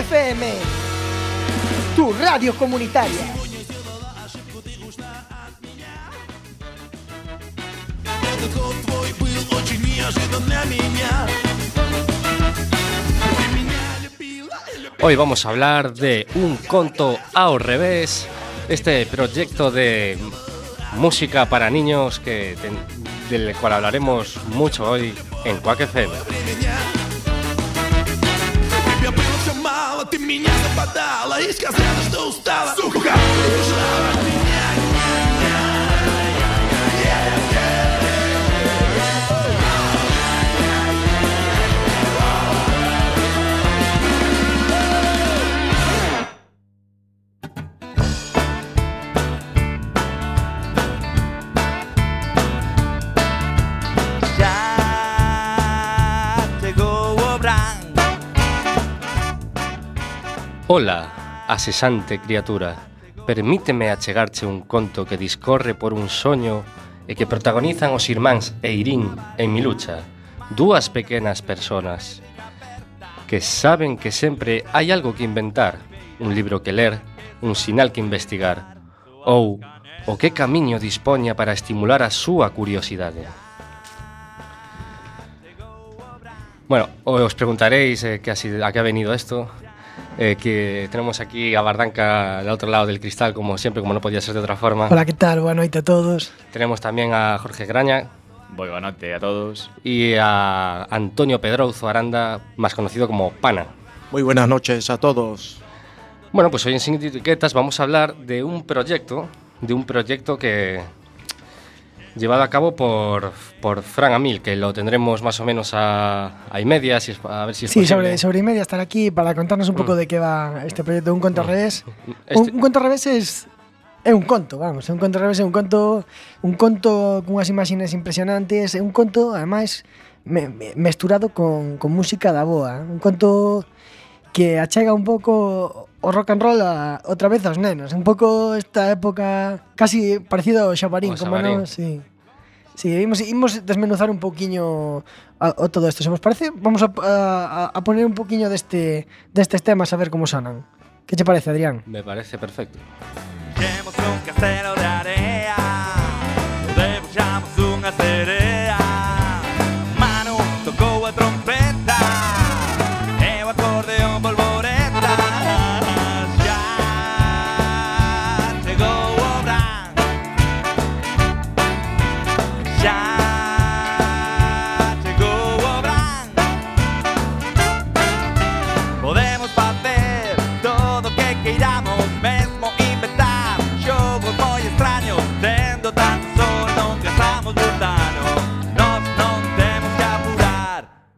FM, tu radio comunitaria. Hoy vamos a hablar de un conto ao revés, este proyecto de música para niños que del cual hablaremos mucho hoy en Quack FM. Меня западала и сказала, что устала. Сука, убежала Ola, asesante criatura, permíteme achegarche un conto que discorre por un soño e que protagonizan os irmáns Eirín e Milucha, dúas pequenas personas que saben que sempre hai algo que inventar, un libro que ler, un sinal que investigar, ou o que camiño dispoña para estimular a súa curiosidade. Bueno, os preguntaréis eh, que así, a que ha venido isto, eh, que tenemos aquí a Bardanca al otro lado del cristal, como siempre, como no podía ser de otra forma. Hola, ¿qué tal? Buenas noches a todos. Tenemos también a Jorge Graña. Buenas noches a todos. Y a Antonio Pedrouzo Aranda, más conocido como Pana. Muy buenas noches a todos. Bueno, pues hoy en Sin Etiquetas vamos a hablar de un proyecto, de un proyecto que, llevado a cabo por, por Fran Amil, que lo tendremos más o menos a, a y media, si es, a ver si es Sí, posible. sobre, sobre y media estar aquí para contarnos un mm. poco mm. de qué va este proyecto Un Conto mm. Revés. Este... Un, un Conto Revés es É un conto, vamos, é un conto revés, é un conto, un conto cunhas imaxes impresionantes, é un conto, ademais, me, me, mesturado con, con música da boa, un conto que achega un pouco o rock and roll a, outra vez aos nenos, un pouco esta época casi parecido ao xabarín, o como non, sí. Sí, imos, imos desmenuzar un pouquiño a, o todo isto. Se vos parece, vamos a, a, a poner un pouquiño deste, destes temas a ver como sonan. Que che parece, Adrián? Me parece perfecto. De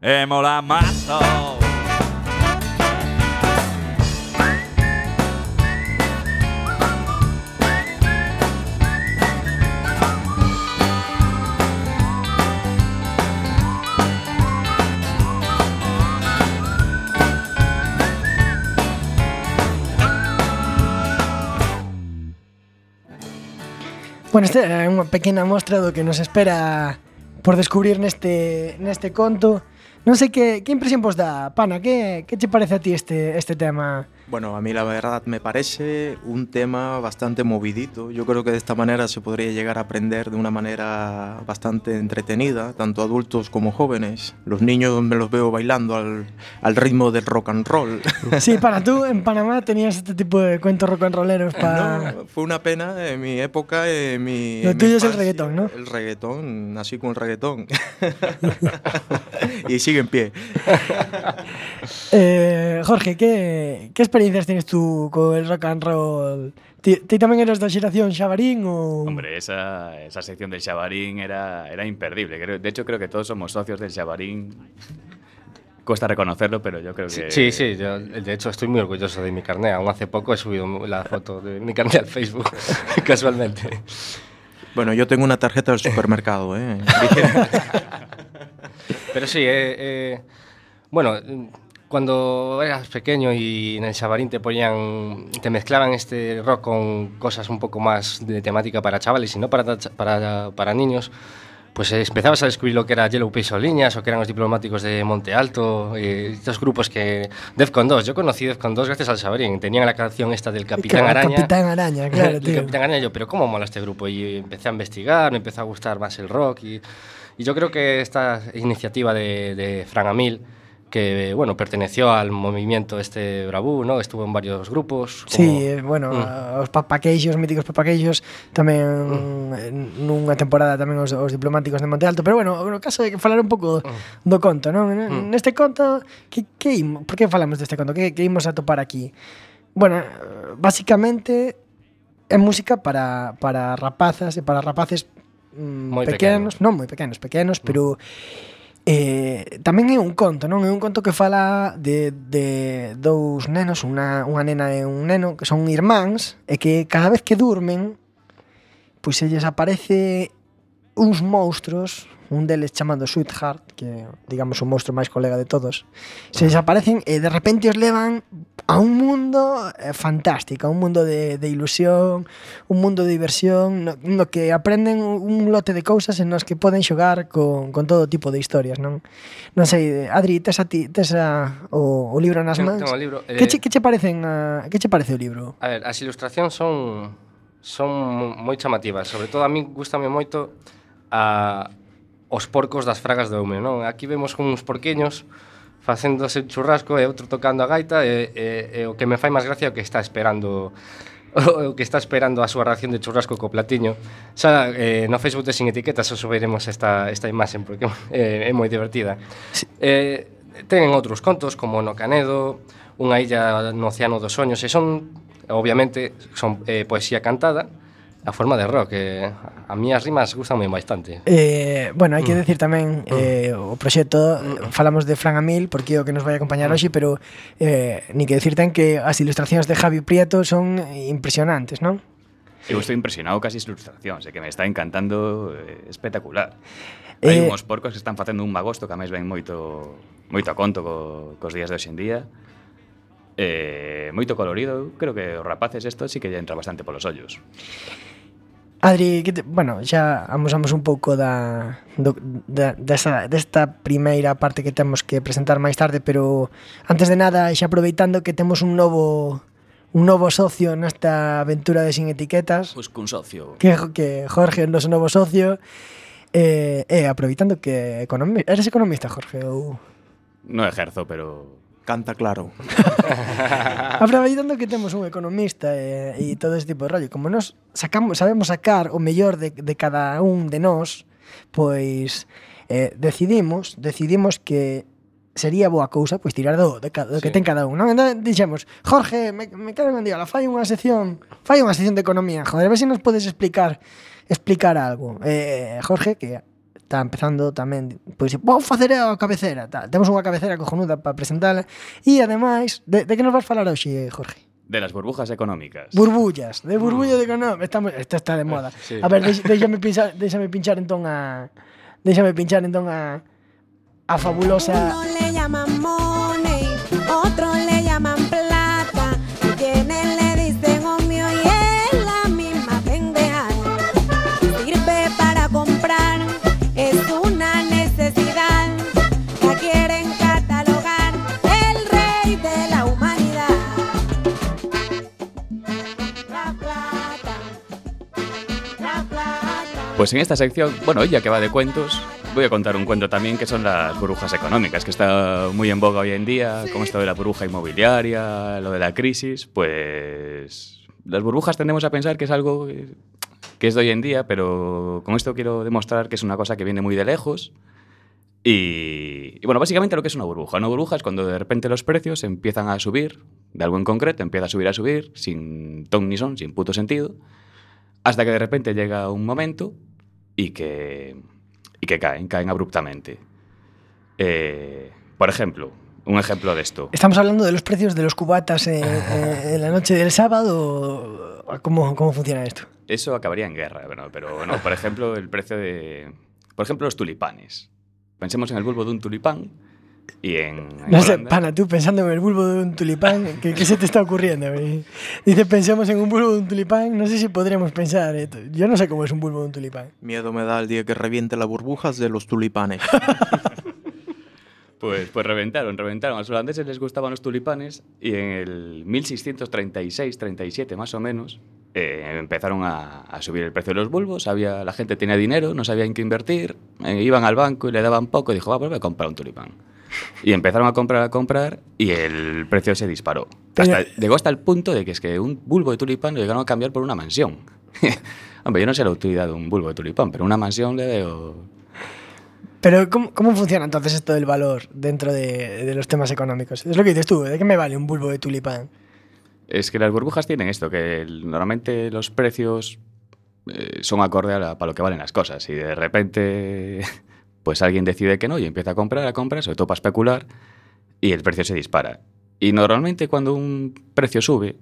E mola mazo Bueno, este é unha pequena mostra do que nos espera por descubrir neste, neste conto. Non sei que, que impresión vos dá, Pana, que, que che parece a ti este, este tema? Bueno, a mí la verdad me parece un tema bastante movidito. Yo creo que de esta manera se podría llegar a aprender de una manera bastante entretenida, tanto adultos como jóvenes. Los niños me los veo bailando al, al ritmo del rock and roll. Sí, para tú en Panamá tenías este tipo de cuentos rock and rolleros para... No, fue una pena en mi época, en mi... Lo en mi tuyo es el reggaetón, ¿no? El reggaetón, nací con el reggaetón. y sigue en pie. Eh, Jorge, que, que experiencias tienes tú co el rock and roll? Ti, ti tamén eres da xeración xabarín ou... Hombre, esa, esa sección del Xabarín era, era imperdible. Creo- de hecho, creo que todos somos socios del Xabarín. Cuesta reconocerlo, pero yo creo que... Sí, sí, yo de hecho estoy muy orgulloso de mi carnet. Aún hace poco he subido la foto de mi carnet al Facebook, casualmente. Bueno, yo tengo una tarjeta del supermercado, ¿eh? Pero sí, eh, eh, bueno, cuando eras pequeño y en el Xabarín te ponían, te mezclaban este rock con cosas un poco más de temática para chavales y no para, para, para niños, pues empezabas a descubrir lo que era Yellow Líneas o que eran los diplomáticos de Monte Alto, eh, estos grupos que... Defcon 2, yo conocí Defcon 2 gracias al Sabarín, tenían la canción esta del Capitán Araña. Capitán Araña, claro, El tío. Capitán Araña, yo, pero ¿cómo mola este grupo? Y empecé a investigar, me empezó a gustar más el rock y, y yo creo que esta iniciativa de, de Fran Amil, que bueno, perteneció al movimiento este Bravú, ¿no? Estuvo en varios grupos. Como... Sí, bueno, mm. os papaqueixos, míticos papaqueixos, tamén mm. Eh, nunha temporada tamén os, os diplomáticos de Monte Alto, pero bueno, no caso de que falar un pouco mm. do conto, non? Mm. Neste conto, que, que imos, por que falamos deste conto? Que, que imos a topar aquí? Bueno, basicamente é música para, para rapazas e para rapaces mm, moi pequenos, pequeno. non moi pequenos, pequenos, mm. pero Eh, tamén é un conto, non? É un conto que fala de, de dous nenos, unha, unha nena e un neno, que son irmáns, e que cada vez que durmen, pois se lles aparece uns monstruos un deles chamado Sweetheart, que digamos o monstro máis colega de todos, se desaparecen e de repente os levan a un mundo eh, fantástico, a un mundo de, de ilusión, un mundo de diversión, no, no que aprenden un lote de cousas en nos que poden xogar con, con todo tipo de historias, non? Non sei, Adri, tes a ti, tes a, o, o libro nas mans? Tengo o libro. Eh... Que, che, eh, que che parecen a, que che parece o libro? A ver, as ilustracións son son moi chamativas, sobre todo a min gustame moito a os porcos das fragas do Eume, non? Aquí vemos uns porqueños facéndose un churrasco e outro tocando a gaita e, e, e o que me fai máis gracia é o que está esperando o que está esperando a súa ración de churrasco co platiño. Xa eh, no Facebook de Sin Etiquetas os subiremos esta, esta imaxen porque eh, é moi divertida. Sí. Eh, ten outros contos como No Canedo, Unha illa no Océano dos Soños e son, obviamente, son eh, poesía cantada a forma de rock. Eh, a mí as rimas gustan moi bastante. Eh, bueno, hai que mm. decir tamén mm. eh, o proxecto, mm. falamos de Fran Amil, porque é o que nos vai acompañar mm. hoxe, pero eh, ni que decir ten que as ilustracións de Javi Prieto son impresionantes, non? Eu estou impresionado cas ilustracións, é que me está encantando eh, espectacular. Eh, hai uns porcos que están facendo un magosto que a máis ven moito moito a conto co, cos días de hoxe en día. Eh, moito colorido, creo que os rapaces esto sí que lle entra bastante polos ollos. Adri, que te, bueno, xa amosamos un pouco da, do, da desa, desta primeira parte que temos que presentar máis tarde, pero antes de nada, xa aproveitando que temos un novo un novo socio nesta aventura de Sin Etiquetas. Pois pues cun socio. Que, que Jorge é o noso novo socio. Eh, eh, aproveitando que economi eres economista, Jorge, ou... Non ejerzo, pero... Canta claro. Aproveitando que temos un economista e, e todo ese tipo de rollo, como nos sacamos, sabemos sacar o mellor de, de cada un de nós, pois eh, decidimos, decidimos que sería boa cousa pois tirar do, do, do que sí. ten cada un, non? Entón dixemos, Jorge, me, me quero en día, fai unha sección, fai unha sección de economía, joder, a ver se si nos podes explicar explicar algo. Eh, Jorge, que está empezando tamén, pois, vou facer a cabecera, tal. Temos unha cabecera cojonuda para presentala E ademais, de, de que nos vas falar hoxe, Jorge? De las burbujas económicas. Burbullas, de burbullas mm. económicas. Estamos, esta está de moda. Sí. A ver, déxame pinchar, déxame pinchar entón a déxame pinchar entón a a fabulosa Pues en esta sección, bueno, ya que va de cuentos, voy a contar un cuento también que son las burbujas económicas, que está muy en boga hoy en día, con esto de la burbuja inmobiliaria, lo de la crisis, pues las burbujas tendemos a pensar que es algo que- que es de hoy en día, pero con esto quiero demostrar que es una cosa que viene muy de lejos. Y, y bueno, básicamente lo que es una burbuja. Una burbuja es cuando de repente los precios empiezan a subir, de algo en concreto, empieza a subir, a subir, sin ton ni son, sin puto sentido, hasta que de repente llega un momento y que, y que caen, caen abruptamente. Eh, por ejemplo, un ejemplo de esto. Estamos hablando de los precios de los cubatas eh, eh, en la noche del sábado. ¿Cómo, cómo funciona esto? Eso acabaría en guerra, bueno, pero no, por ejemplo, el precio de... Por ejemplo, los tulipanes. Pensemos en el bulbo de un tulipán Y en, en No sé, Holanda- pana, tú pensando en el bulbo de un tulipán, ¿qué, qué se te está ocurriendo? güey? Dice, pensemos en un bulbo de un tulipán, no sé si podríamos pensar. eh, Yo no sé cómo es un bulbo de un tulipán. Miedo me da el día que reviente las burbujas de los tulipanes. Pues, pues reventaron, reventaron. A los holandeses les gustaban los tulipanes y en el 1636-37 más o menos eh, empezaron a, a subir el precio de los bulbos. Había, la gente tenía dinero, no sabía en qué invertir, eh, iban al banco y le daban poco y dijo, va, pues voy a comprar un tulipán. Y empezaron a comprar, a comprar y el precio se disparó. Hasta- llegó hasta el punto de que es que un bulbo de tulipán lo llegaron a cambiar por una mansión. Hombre, yo no sé la utilidad de un bulbo de tulipán, pero una mansión le veo... Pero, ¿cómo, cómo funciona entonces esto del valor dentro de, de los temas económicos? Es lo que dices tú, ¿de qué me vale un bulbo de tulipán? Es que las burbujas tienen esto, que normalmente los precios eh, son acorde a, la- para lo que valen las cosas. Y de repente, pues alguien decide que no y empieza a comprar, a comprar, sobre todo para especular, y el precio se dispara. Y normalmente cuando un precio sube,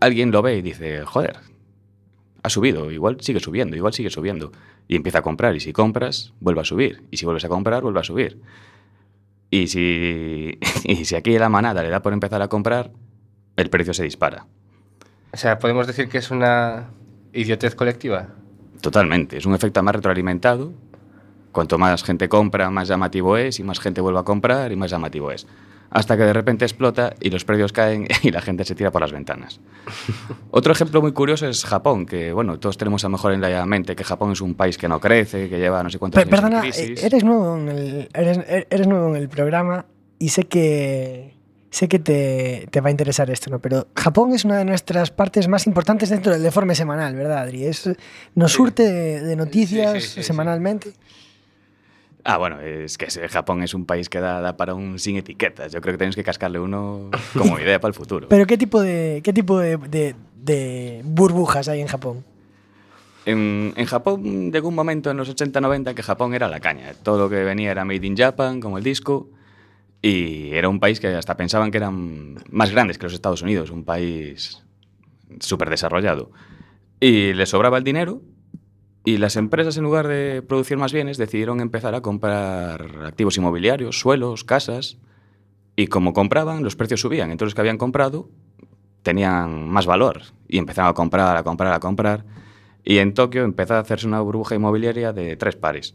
alguien lo ve y dice, joder, ha subido, igual sigue subiendo, igual sigue subiendo. Y empieza a comprar, y si compras, vuelve a subir. Y si vuelves a comprar, vuelve a subir. Y si, y si aquí la manada le da por empezar a comprar, el precio se dispara. O sea, podemos decir que es una idiotez colectiva. Totalmente. Es un efecto más retroalimentado. Cuanto más gente compra, más llamativo es, y más gente vuelve a comprar, y más llamativo es. Hasta que de repente explota y los precios caen y la gente se tira por las ventanas. Otro ejemplo muy curioso es Japón, que bueno, todos tenemos a lo mejor en la mente que Japón es un país que no crece, que lleva no sé cuántos Per- años en perdona, crisis. eh, eres nuevo en el, eres, er- eres nuevo en el programa y sé que sé que te, te va a interesar esto, ¿no? Pero Japón es una de nuestras partes más importantes dentro del deforme semanal, ¿verdad, Adri? Es, nos surte de, de noticias Sí, sí, sí, sí. semanalmente. Ah, bueno, es que Japón es un país que da, da para un sin etiquetas. Yo creo que tenemos que cascarle uno como idea para el futuro. Pero ¿qué tipo de, qué tipo de, de- de burbujas hay en Japón? En, en Japón llegó un momento en los 80-90 que Japón era la caña. Todo lo que venía era Made in Japan, como el disco, y era un país que hasta pensaban que eran más grandes que los Estados Unidos, un país súper desarrollado. Y les sobraba el dinero y las empresas, en lugar de producir más bienes, decidieron empezar a comprar activos inmobiliarios, suelos, casas, y como compraban, los precios subían. Entonces los que habían comprado tenían más valor y empezaron a comprar, a comprar, a comprar. Y en Tokio empezó a hacerse una burbuja inmobiliaria de tres pares.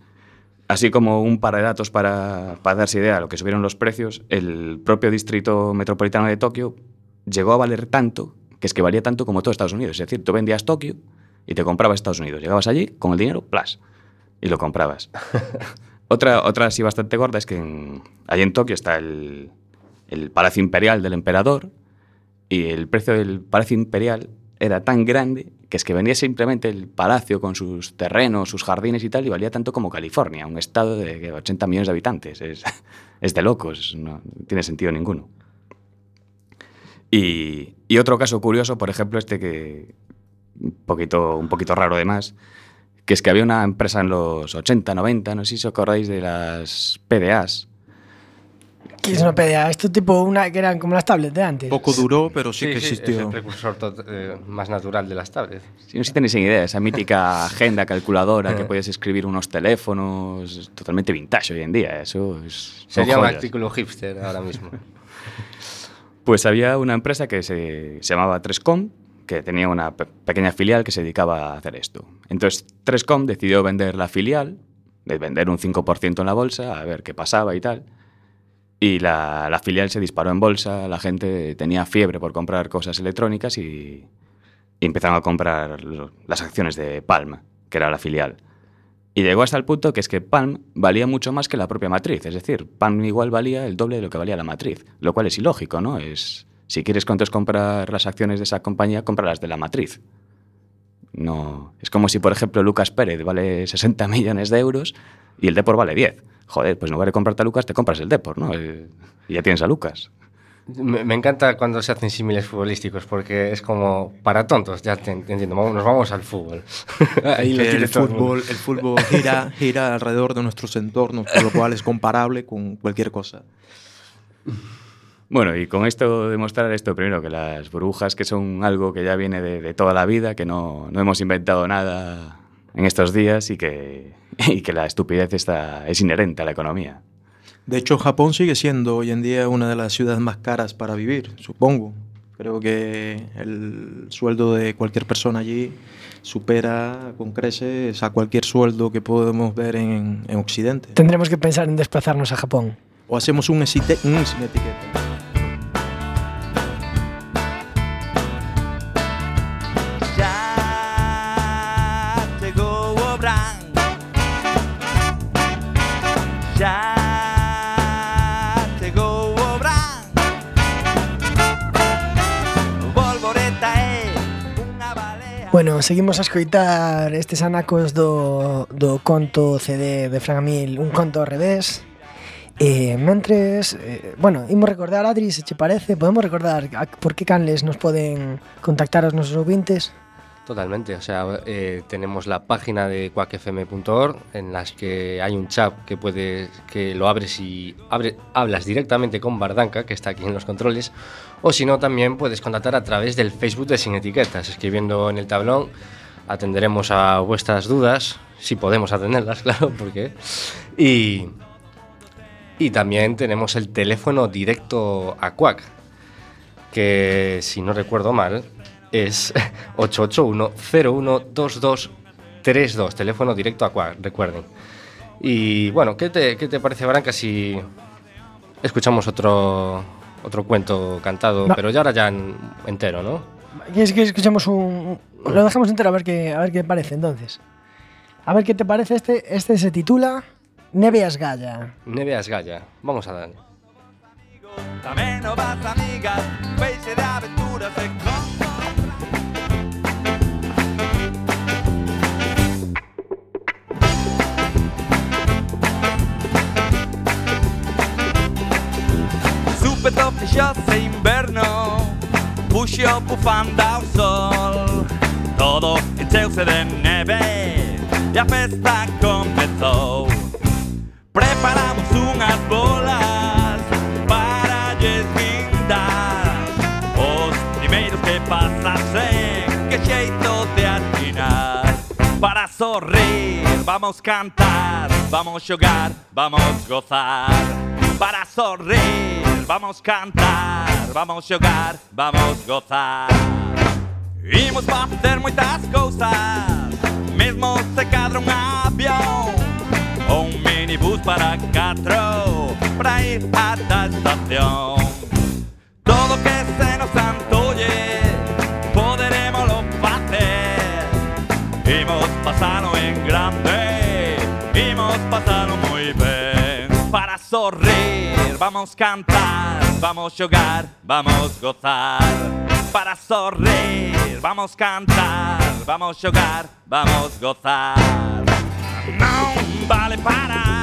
Así como un par de datos para, para darse idea de lo que subieron los precios, el propio distrito metropolitano de Tokio llegó a valer tanto, que es que valía tanto como todo Estados Unidos. Es decir, tú vendías Tokio y te comprabas Estados Unidos. Llegabas allí con el dinero, plas, y lo comprabas. otra, otra así bastante gorda es que en- allí en Tokio está el, el Palacio Imperial del Emperador y el precio del Palacio Imperial era tan grande que es que venía simplemente el palacio con sus terrenos, sus jardines y tal, y valía tanto como California, un estado de ¿qué? 80 millones de habitantes. Es, es de locos, no tiene sentido ninguno. Y, y otro caso curioso, por ejemplo, este que un poquito, un poquito raro además, que es que había una empresa en los 80, 90, no sé si os acordáis de las PDAs, ¿Qué es una PDA? Esto tipo una que eran como las tablets de antes. Poco duró, pero sí, que es existió. el precursor eh, más natural de las tablets. Si no sé si tenéis idea, esa mítica agenda calculadora que podías escribir unos teléfonos, totalmente vintage hoy en día, eso es... Sería un artículo hipster ahora mismo. Pues había una empresa que se, se llamaba 3Com, que tenía una pe- pequeña filial que se dedicaba a hacer esto. Entonces 3Com decidió vender la filial, de vender un 5% en la bolsa, a ver qué pasaba y tal. Y la, filial se disparó en bolsa, la gente tenía fiebre por comprar cosas electrónicas y, y empezaron a comprar las acciones de Palm, que era la filial. Y llegó hasta el punto que es que Palm valía mucho más que la propia matriz. Es decir, Palm igual valía el doble de lo que valía la matriz. Lo cual es ilógico, ¿no? Es, si quieres entonces comprar las acciones de esa compañía, cómpralas de la matriz. No, es como si, por ejemplo, Lucas Pérez vale 60 millones de euros y el Depor vale 10. Joder, pues en lugar de comprarte a Lucas, te compras el Depor, ¿no? Y ya tienes a Lucas. Me, me encanta cuando se hacen símiles futbolísticos porque es como para tontos, ya te, te entiendo. Vamos- nos vamos al fútbol. Ahí lo el fútbol, el fútbol gira, gira alrededor de nuestros entornos, por lo cual es comparable con cualquier cosa. Bueno, y con esto demostrar esto primero, que las burbujas que son algo que ya viene de, de toda la vida, que no, no hemos inventado nada en estos días y que, y que la estupidez está, es inherente a la economía. De hecho, Japón sigue siendo hoy en día una de las ciudades más caras para vivir, supongo. Creo que el sueldo de cualquier persona allí supera con creces a cualquier sueldo que podemos ver en, en Occidente. Tendremos que pensar en desplazarnos a Japón. O hacemos un, un sin etiqueta. Bueno, seguimos a escoitar estes anacos do, do conto CD de Fran Amil, un conto ao revés. E eh, mentres, eh, bueno, imos recordar, Adri, se che parece, podemos recordar a, por que canles nos poden contactar os nosos ouvintes? Totalmente, o sea, eh, tenemos la página de quackfm.org en las que hay un chat que puedes que lo abres y abre, hablas directamente con Bardanca, que está aquí en los controles, o si no también puedes contactar a través del Facebook de Sin Etiquetas, escribiendo en el tablón, atenderemos a vuestras dudas, si podemos atenderlas, claro, porque y y también tenemos el teléfono directo a Quack, que si no recuerdo mal es 881-012232, teléfono directo a Quack, recuerden. Y bueno, ¿qué te, qué te parece, Branca, si escuchamos otro, otro cuento cantado, pero ya ahora ya en- entero, ¿no? ¿Quieres que escuchemos un... Lo dejamos entero a ver qué, a ver qué parece entonces. A ver qué te parece este. Este se titula Neveas Galla. Neveas Galla, vamos a darle. Tamén novas amigas, peixe de aventuras petó fixose inverno Puxo bufanda ao sol. Todo encheuse de neve E a festa comezou. Preparamos unhas bolas Para lles guindar Os primeiros que pasasen Que xeito de atinar. Para sorrir Vamos cantar Vamos xogar Vamos gozar. Para sorrir vamos cantar, vamos jogar, vamos gozar. Imos facer moitas cousas, mesmo se cadra un avión ou un minibus para catro, para ir ata a estación. Todo que se nos antolle, poderemoslo facer. Imos pasalo en grande, imos pasalo Para sorrir, vamos cantar Vamos xogar, vamos gozar. Para sorrir, vamos cantar Vamos xogar, vamos gozar. Non vale parar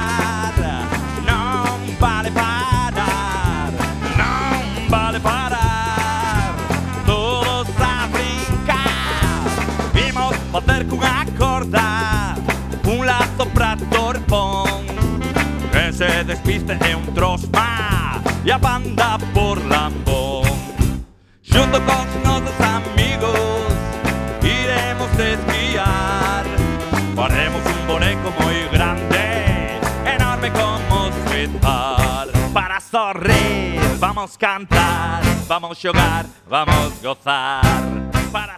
despiste é un trosma E a banda por lambón. Junto con nosos amigos Iremos esquiar. Faremos un boneco moi grande Enorme como Sweetheart Para sorrir, vamos cantar Vamos xogar, vamos gozar. Para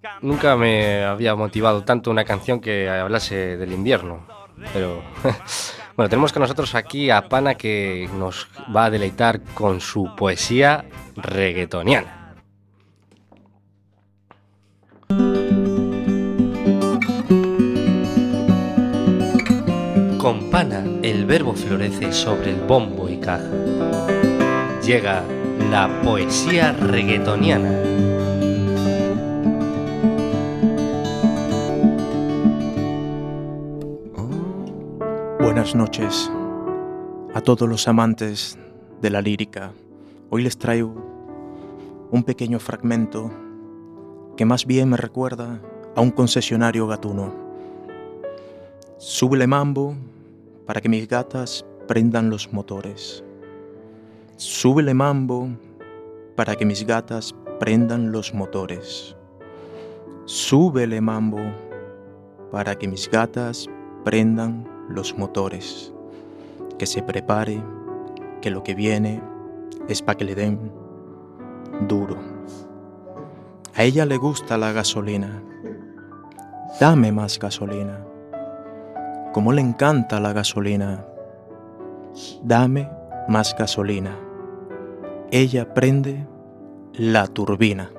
cantar. Nunca me había motivado tanto una canción que hablase del invierno. Pero bueno, tenemos con nosotros aquí a Pana que nos va a deleitar con su poesía reggaetoniana. Con Pana el verbo florece sobre el bombo y caja. Llega la poesía reggaetoniana. Buenas noches a todos los amantes de la lírica. Hoy les traigo un pequeño fragmento que más bien me recuerda a un concesionario gatuno. Súbele mambo para que mis gatas prendan los motores. Súbele mambo para que mis gatas prendan los motores. Súbele mambo para que mis gatas prendan los motores. que se prepare, que lo que viene es para que le den duro. A ella le gusta la gasolina. Dame más gasolina. Como le encanta la gasolina. Dame más gasolina. Ella prende la turbina.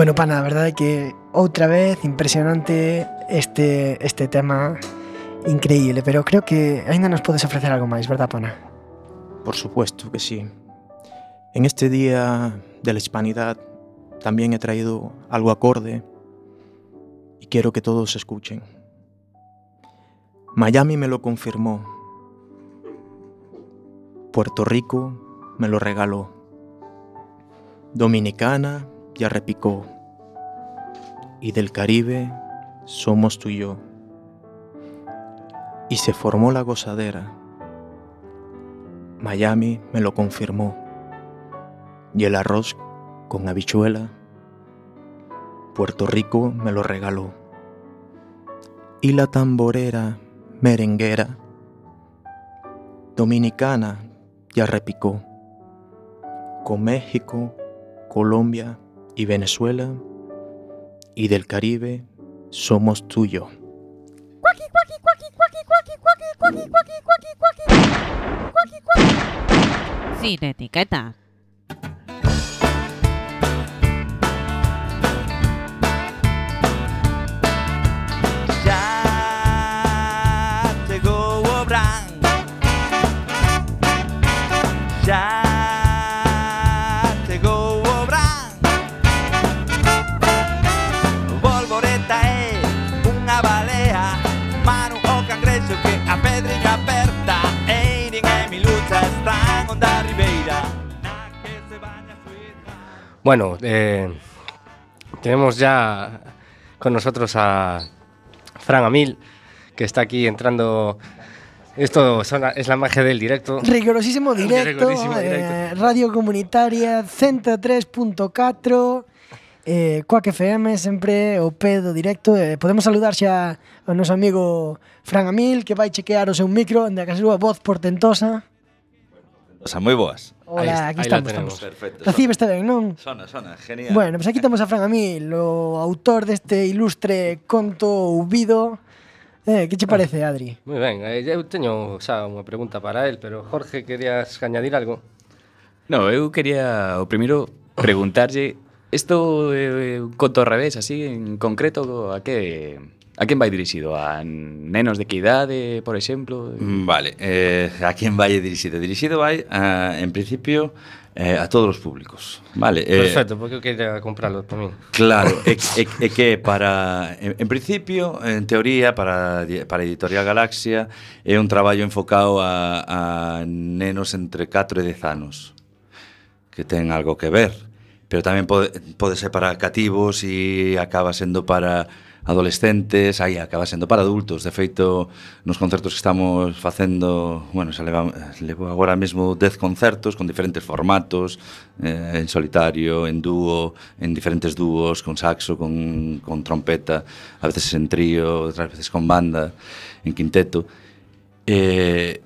Bueno, pana, a verdade é que outra vez impresionante este, este tema increíble, pero creo que aínda nos podes ofrecer algo máis, verdad, pana? Por supuesto que sí. En este día de la hispanidad también he traído algo acorde y quiero que todos escuchen. Miami me lo confirmó. Puerto Rico me lo regaló. Dominicana ya repicó. Y del Caribe somos tú y yo. Y se formó la gozadera. Miami me lo confirmó. Y el arroz con habichuela, Puerto Rico me lo regaló. Y la tamborera merenguera, dominicana ya repicó. Con México, Colombia y Venezuela, y del Caribe somos tú y yo. Sin etiqueta. Bueno, eh, tenemos ya con nosotros a Fran Amil, que está aquí entrando. Esto son, es la magia del directo. Rigorosísimo directo. Rigorísimo eh, directo. Eh, radio comunitaria 103.4. Eh, Quack FM sempre o pedo directo eh, Podemos saludar xa o noso amigo Fran Amil Que vai chequear o seu micro Onde a que a voz portentosa Nosa, moi boas. Hola, ahí, aquí ahí estamos, estamos. Perfecto. Recibe está ben, non? Sona, sona, genial. Bueno, pues aquí temos a Fran Amil, o autor deste ilustre conto ouvido. Eh, que che parece, Adri? Moi ben, eu eh, teño xa unha pregunta para el, pero Jorge, querías añadir algo? No, eu quería, o primeiro, preguntarlle, isto é eh, un conto ao revés, así, en concreto, a que A quen vai dirixido? A nenos de que idade, eh, por exemplo? Mm, vale, eh, a quen vai dirixido? Dirixido vai, a, en principio, eh, a todos os públicos. Vale, eh, Perfecto, porque eu queria comprarlo tamén. Claro, é, é, é que para en, en principio, en teoría para para Editorial Galaxia é un traballo enfocado a, a nenos entre 4 e 10 anos que ten algo que ver, pero tamén pode, pode ser para cativos e acaba sendo para adolescentes, aí acaba sendo para adultos, de feito nos concertos que estamos facendo, bueno, xa leva, levo agora mesmo 10 concertos con diferentes formatos, eh, en solitario, en dúo, en diferentes dúos, con saxo, con, con trompeta, a veces en trío, outras veces con banda, en quinteto. Eh,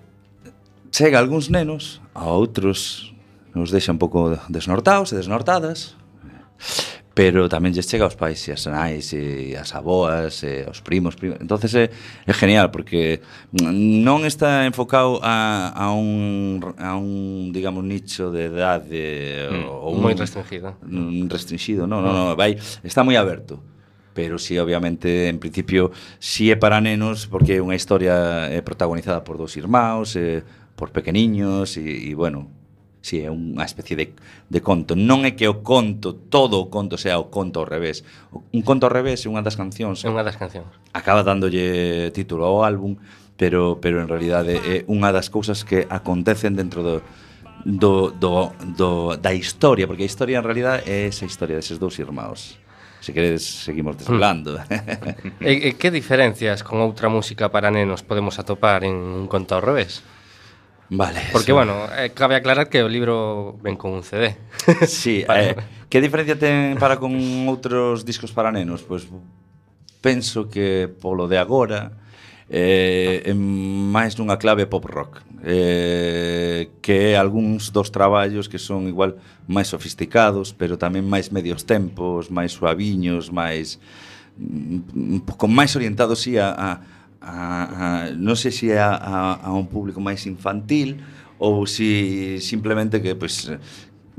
chega algúns nenos, a outros nos deixa un pouco desnortados e desnortadas, pero tamén lles chega aos pais e as nais e as aboas e aos primos, primos. entonces é, é genial porque non está enfocado a, a, un, a un digamos nicho de edade mm, ou moi restringido restringido, non, non, non, vai, está moi aberto pero si sí, obviamente en principio si sí é para nenos porque é unha historia protagonizada por dos irmãos eh, por pequeniños e, e bueno, si é unha especie de, de conto. Non é que o conto, todo o conto sea o conto ao revés. Un conto ao revés é unha das cancións. É unha das cancións. Acaba dándolle título ao álbum, pero pero en realidade é unha das cousas que acontecen dentro do do, do, do da historia, porque a historia en realidad é esa historia deses dous irmãos. Se queredes, seguimos desvelando. e, e que diferencias con outra música para nenos podemos atopar en un conto ao revés? Vale. Porque, eso. bueno, eh, cabe aclarar que o libro ven con un CD. Sí, vale. eh, que diferencia ten para con outros discos para nenos? Pois pues, penso que polo de agora eh, é máis nunha clave pop rock eh, que é algúns dos traballos que son igual máis sofisticados pero tamén máis medios tempos máis suaviños máis mm, con máis orientados sí, a, a a, a non sei se a, a, a un público máis infantil ou se si simplemente que pois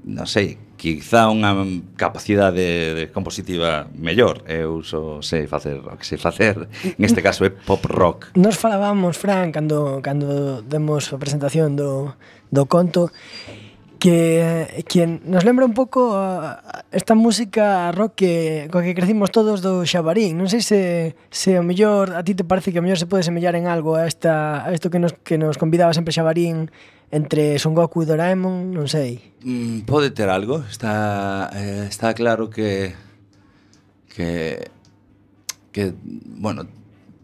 non sei, quizá unha capacidade de compositiva mellor. Eu só sei facer o que sei facer, en este caso é pop rock. Nos falábamos, Fran, cando, cando demos a presentación do, do conto, que, que nos lembra un pouco esta música rock que, coa que crecimos todos do Xabarín. Non sei se, se o mellor, a ti te parece que o mellor se pode semellar en algo a, esta, a isto que nos, que nos convidaba sempre Xabarín entre Son Goku e Doraemon, non sei. Mm, pode ter algo, está, eh, está claro que que que bueno,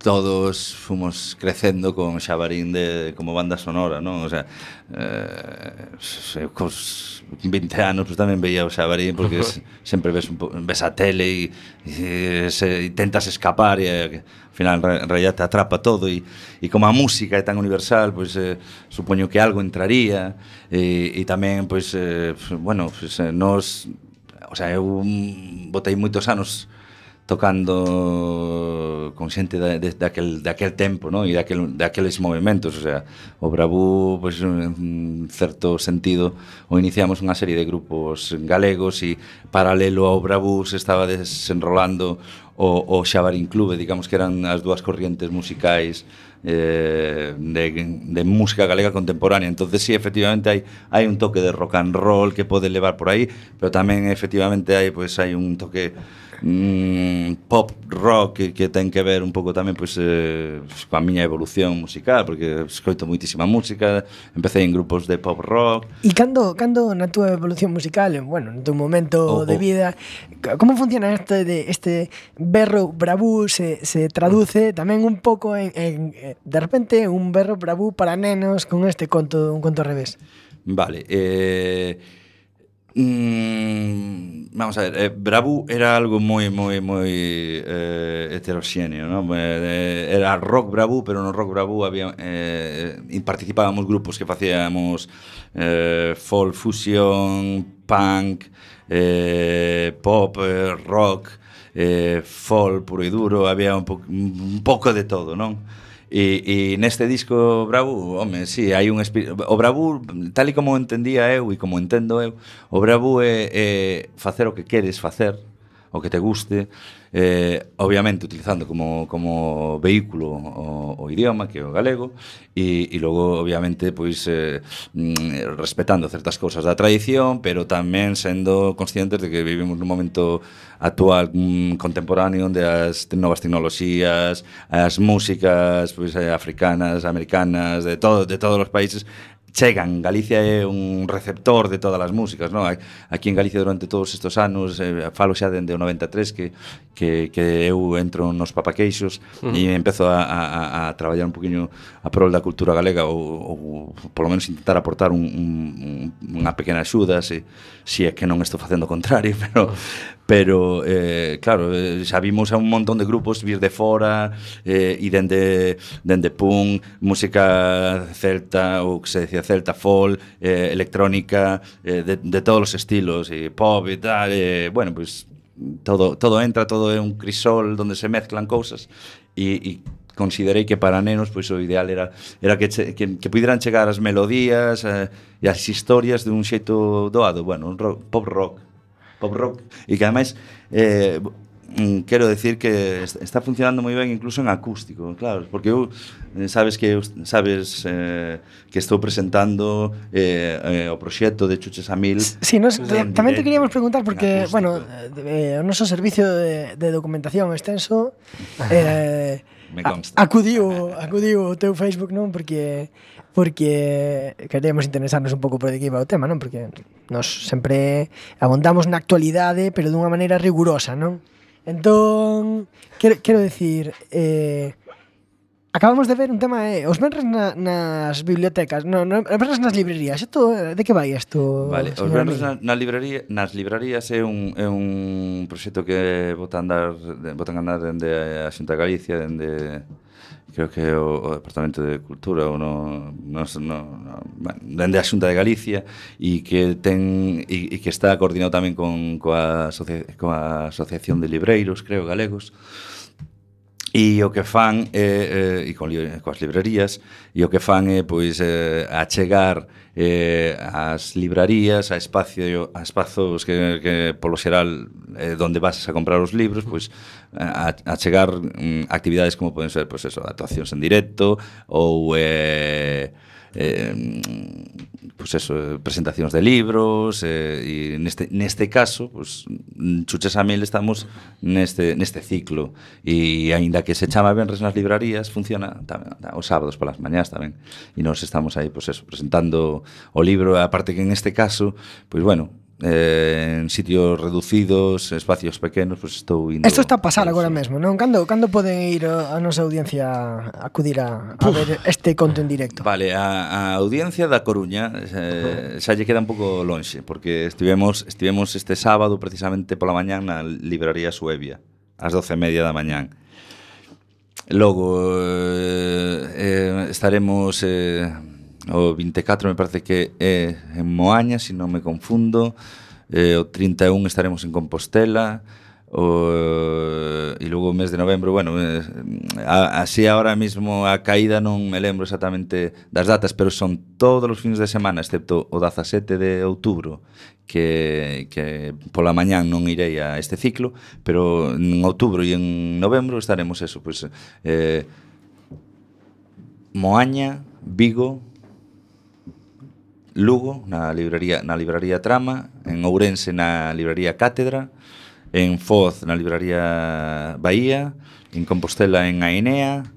todos fomos crecendo con Xabarín de, como banda sonora, non? O sea, eh, cos 20 anos pues, tamén veía o Xabarín porque es, sempre ves, un po, ves a tele e, e se, intentas escapar e eh, ao final en realidad te atrapa todo e, e como a música é tan universal, pois pues, eh, supoño que algo entraría e, e tamén, pois, pues, eh, bueno, pues, eh, nos... O sea, eu botei moitos anos tocando con xente da, de, daquel, daquel tempo no? e daquel, daqueles movimentos o, sea, o Bravú pues, en certo sentido o iniciamos unha serie de grupos galegos e paralelo ao Bravú se estaba desenrolando o, o Xabarín Clube digamos que eran as dúas corrientes musicais eh, de, de música galega contemporánea. Entonces sí, efectivamente hai hai un toque de rock and roll que pode levar por aí, pero tamén efectivamente hai pues hai un toque mm, pop rock que, que ten que ver un pouco tamén pois, eh, coa miña evolución musical porque escoito moitísima música empecé en grupos de pop rock E cando, cando na túa evolución musical bueno, no teu momento oh, oh. de vida como funciona este, de, este berro bravú se, se traduce tamén un pouco en, en de repente un berro bravú para nenos con este conto, un conto ao revés Vale, eh, Mm, vamos a ver, eh, Brabu era algo moi moi moi eh, heteroxéneo, ¿no? Eh, eh, era rock Brabu, pero no rock Brabu había eh, participábamos grupos que facíamos eh, folk fusion, punk, eh, pop, eh, rock, eh, folk puro e duro, había un, po un pouco de todo, non? E, e neste disco Bravú, home, si, sí, hai un o Bravú, tal e como entendía eu e como entendo eu, o Bravú é, é facer o que queres facer, o que te guste, eh, obviamente utilizando como, como vehículo o, o idioma, que é o galego, e, e logo, obviamente, pois, eh, mm, respetando certas cousas da tradición, pero tamén sendo conscientes de que vivimos nun momento actual mm, contemporáneo onde as novas tecnoloxías, as músicas pois, eh, africanas, americanas, de, todo, de todos os países, chegan. Galicia é un receptor de todas as músicas, non? Aquí en Galicia durante todos estes anos, eh, falo xa dende o 93 que que, que eu entro nos papaqueixos uh -huh. e empezo a, a, a traballar un poquinho a prol da cultura galega ou, ou polo menos intentar aportar un, un, unha pequena axuda se, se é que non estou facendo o contrario, pero uh -huh pero eh, claro, eh, xa vimos a un montón de grupos vir de fora eh, e dende, dende punk, música celta ou que se decía celta, folk, eh, electrónica, eh, de, de todos os estilos, e pop e tal, eh, bueno, pois pues, todo, todo entra, todo é un crisol donde se mezclan cousas e, e considerei que para nenos pois o ideal era era que, che, que, que pudieran chegar as melodías eh, e as historias de un xeito doado, bueno, un rock, pop rock pop rock, e que ademais... Eh, mm, quero decir que está funcionando moi ben incluso en acústico, claro, porque eu eh, sabes que sabes eh, que estou presentando eh, eh, o proxecto de Chuches a Mil. Si, sí, nos, tamén te queríamos preguntar porque, bueno, eh, eh o noso servicio de, de documentación extenso eh, Me consta. acudiu, acudiu o teu Facebook, non? Porque porque queríamos interesarnos un pouco por de que iba o tema, non? Porque nos sempre abondamos na actualidade, pero dunha maneira rigurosa, non? Entón, quero, quero decir, eh, acabamos de ver un tema, eh, os venres na, nas bibliotecas, no, no, os venres nas librerías, isto, eh, de que vai isto? Vale, os venres na, na librería, nas librerías é un, é un proxecto que botan, dar, botan andar dende a Xunta Galicia, dende creo que o, o Departamento de Cultura ou no, no, no, no dende a Xunta de Galicia e que ten e, e que está coordinado tamén con coa, asocia, coa Asociación de Libreiros, creo, galegos E o que fan é, eh, e con, coas librerías, e o que fan é pois eh, achegar eh, as librarías, a espacio, a espazos que, que polo xeral eh, donde vas a comprar os libros, pois a, a chegar mm, actividades como poden ser pois eso, actuacións en directo ou eh, eh, pues eso, eh, presentacións de libros eh, e neste, neste caso pues, Chuches a Mil estamos neste, neste ciclo. E aínda que se chama Benres nas librarías funciona tamén, os sábados polas mañás tamén. E nos estamos aí pues eso, presentando o libro. Aparte que en este caso, pois pues bueno eh, en sitios reducidos, espacios pequenos, pues estou indo. Isto está a pasar agora mesmo, non? Cando cando poden ir a nosa audiencia a acudir a, a ver este conto en directo? Vale, a, a audiencia da Coruña eh, xa lle queda un pouco lonxe, porque estivemos estivemos este sábado precisamente pola mañán na librería Suevia, ás 12:30 da mañán. Logo eh, eh, estaremos eh, O 24 me parece que é en Moaña, se si non me confundo. Eh, o 31 estaremos en Compostela. O, eh, e logo o mes de novembro, bueno, eh, a, así ahora mismo a caída non me lembro exactamente das datas, pero son todos os fins de semana, excepto o 17 de outubro, que, que pola mañán non irei a este ciclo, pero en outubro e en novembro estaremos eso, pois, pues, eh, Moaña, Vigo, Lugo, na librería na librería Trama, en Ourense na librería Cátedra, en Foz na librería Bahía, en Compostela en Ainea,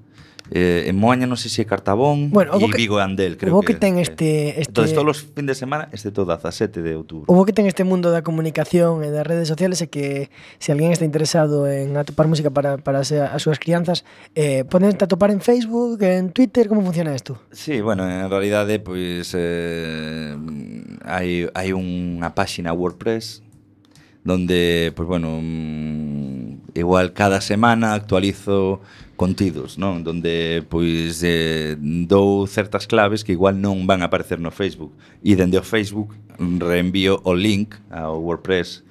eh, en Moaña non sei se é Cartabón bueno, e Vigo e Andel, creo que. que ten este, este... Entón, todos os fin de semana, este todo a 17 de outubro. O que ten este mundo da comunicación e das redes sociales é que se alguén está interesado en atopar música para, para as, as súas crianzas, eh, poden atopar en Facebook, en Twitter, como funciona isto? Sí, bueno, en realidade, pois, eh, hai, hai unha páxina WordPress donde, pois, bueno, mm, igual cada semana actualizo contidos, non? Donde pois eh, dou certas claves que igual non van a aparecer no Facebook e dende o Facebook mm, reenvío o link ao WordPress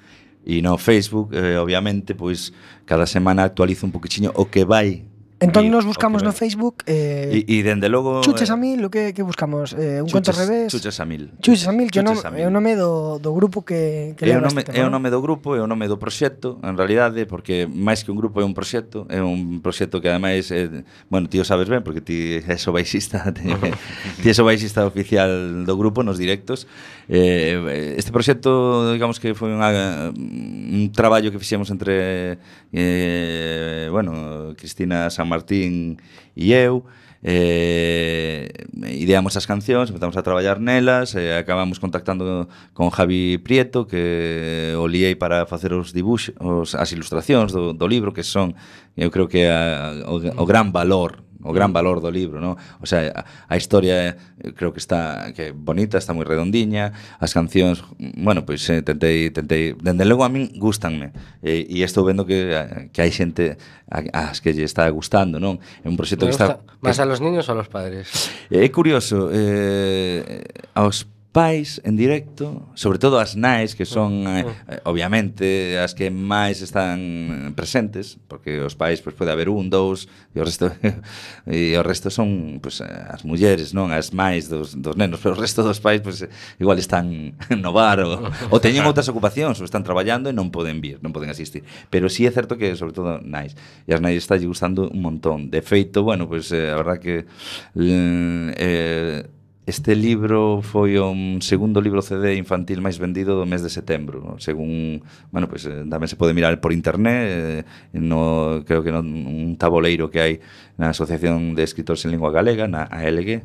e no Facebook, eh, obviamente, pois cada semana actualizo un poquichiño o que vai Entón nos buscamos no Facebook eh, E, e dende logo Chuches a eh, mil, o que, que buscamos? Eh, un chuches, conto revés. Chuches a mil. Chuches a mil, que chuches é o nome do, do grupo que, que é, o nome, este, é o nome do grupo, é o nome do proxecto En realidade, porque máis que un grupo é un proxecto É un proxecto que ademais é, Bueno, ti o sabes ben, porque ti és o baixista Ti és o baixista oficial do grupo nos directos. Eh, Este proxecto, digamos que foi unha, un traballo que fixemos entre eh, Bueno, Cristina San Martín e eu, eh, ideamos as cancións, empezamos a traballar nelas, eh, acabamos contactando con Javi Prieto, que o liei para facer os dibuxos, as ilustracións do, do libro, que son, eu creo que a, o, o gran valor o gran valor do libro, no? O sea, a, a historia eh, creo que está que bonita, está moi redondiña, as cancións, bueno, pois pues, eh, tentei tentei, dende logo a min gustanme. E, eh, e estou vendo que eh, que hai xente a, as que lle está gustando, non? É un proxecto que está máis a los niños ou aos padres. É curioso, eh aos pais en directo, sobre todo as nais que son mm. eh, eh, obviamente as que máis están presentes, porque os pais pois pode haber un, dous e o resto e o resto son pois as mulleres, non as máis dos, dos nenos, pero o resto dos pais pois igual están no bar ou, ou teñen outras ocupacións, ou están traballando e non poden vir, non poden asistir. Pero si sí é certo que sobre todo nais, e as nais está gustando un montón. De feito, bueno, pois eh, a verdad que eh, Este libro foi o segundo libro CD infantil máis vendido do mes de setembro, según, bueno, pues eh, tamén se pode mirar por internet, eh, no creo que no un taboleiro que hai na Asociación de Escritores en Lingua Galega, na ALG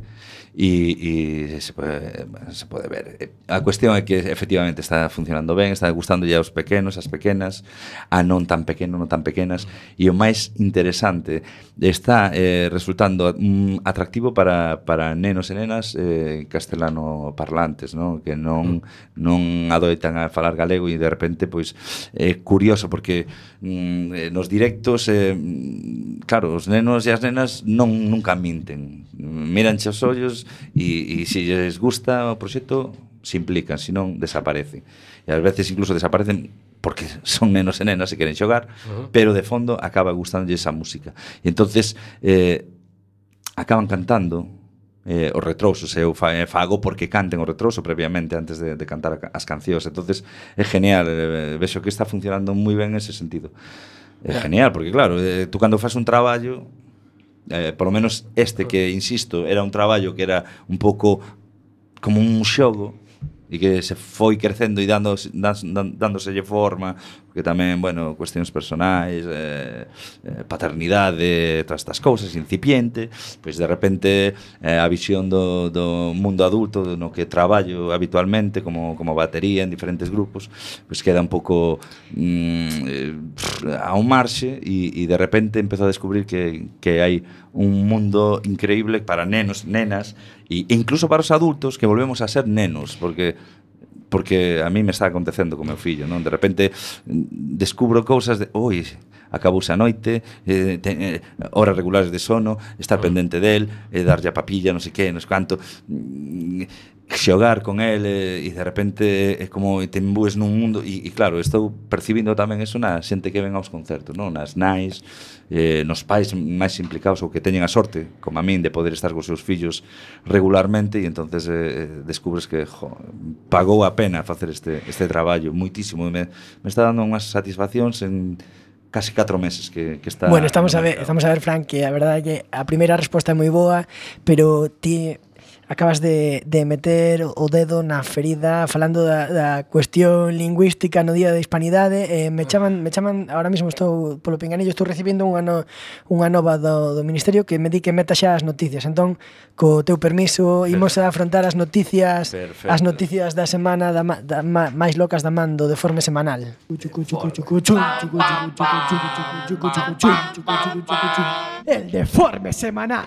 e, e se, pode, se pode ver. Eh, a cuestión é que efectivamente está funcionando ben, está gustándolle aos pequenos, ás pequenas, a non tan pequeno, non tan pequenas, e o máis interesante está eh, resultando mm, atractivo para, para nenos e nenas eh, castelano parlantes, no? que non, mm. non adoitan a falar galego e de repente pois é eh, curioso porque mm, eh, nos directos eh, mm, claro, os nenos e as nenas non nunca minten miranche os ollos e, e se lles gusta o proxecto se implican, senón desaparecen. E ás veces incluso desaparecen porque son nenos e nenas e queren xogar uh -huh. pero de fondo acaba gustándolle esa música. E entonces eh, acaban cantando eh, os retrousos eu fa, eh, fago porque canten o retrouso previamente antes de, de cantar as cancións. Entonces é genial eh, vexo que está funcionando moi ben ese sentido. É genial porque claro eh, tú cando fas un traballo eh, por lo menos este que, insisto, era un traballo que era un pouco como un xogo, e que se foi crecendo e dando, dan, dándoselle forma que tamén, bueno, cuestións personais, eh, eh, paternidade, todas estas cousas, incipiente, pois de repente eh, a visión do, do mundo adulto no que traballo habitualmente como, como batería en diferentes grupos, pois queda un pouco mm, eh, a un marxe e, e de repente empezo a descubrir que, que hai un mundo increíble para nenos, nenas, e incluso para os adultos que volvemos a ser nenos, porque porque a mí me está acontecendo co meu fillo, non? De repente mm, descubro cousas de, oi, acabouse a noite, eh, ten, eh, horas regulares de sono, estar pendente del, eh, darlle a papilla, non sei que, non sei canto. Mm, xogar con el e, e de repente é como te imbues nun mundo e, e claro, estou percibindo tamén eso na xente que ven aos concertos, non? Nas nais, eh, nos pais máis implicados ou que teñen a sorte, como a min, de poder estar cos seus fillos regularmente e entonces eh, descubres que jo, pagou a pena facer este, este traballo muitísimo e me, me está dando unhas satisfaccións en casi 4 meses que, que está Bueno, estamos a ver, estamos a ver Frank que a verdade é que a primeira resposta é moi boa, pero ti acabas de, de meter o dedo na ferida falando da, da cuestión lingüística no día da hispanidade eh, me ah. chaman, me chaman ahora mesmo estou polo pinganillo estou recibindo unha, no, unha nova do, do ministerio que me di que meta xa as noticias. Entón co teu permiso imos a afrontar as noticias Perfecto. as noticias da semana da, da, ma, máis locas da mando de forma semanal. El deforme semanal.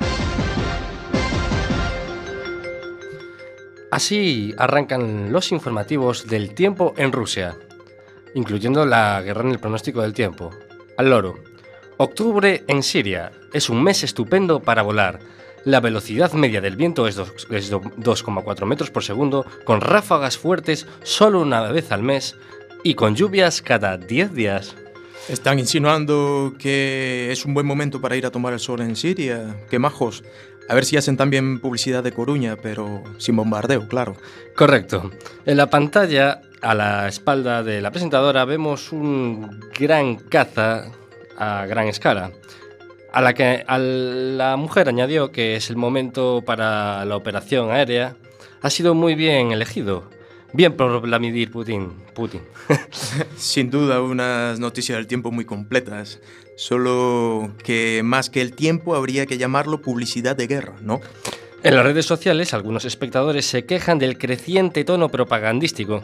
Así arrancan los informativos del tiempo en Rusia, incluyendo la guerra en el pronóstico del tiempo. Al loro. Octubre en Siria es un mes estupendo para volar. La velocidad media del viento es dos- es do- 2,4 metros por segundo, con ráfagas fuertes solo una vez al mes y con lluvias cada 10 días. Están insinuando que es un buen momento para ir a tomar el sol en Siria. Qué majos. A ver si hacen también publicidad de Coruña, pero sin bombardeo, claro. Correcto. En la pantalla, a la espalda de la presentadora, vemos un gran caza a gran escala. A la que a la mujer añadió que es el momento para la operación aérea. Ha sido muy bien elegido. Bien por Vladimir Putin. Putin. Sin duda, unas noticias del tiempo muy completas. Solo que más que el tiempo habría que llamarlo publicidad de guerra, ¿no? En las redes sociales, algunos espectadores se quejan del creciente tono propagandístico,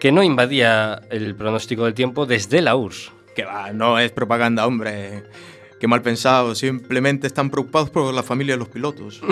que no invadía el pronóstico del tiempo desde la URSS. Que va, no es propaganda, hombre. Qué mal pensado. Simplemente están preocupados por la familia de los pilotos.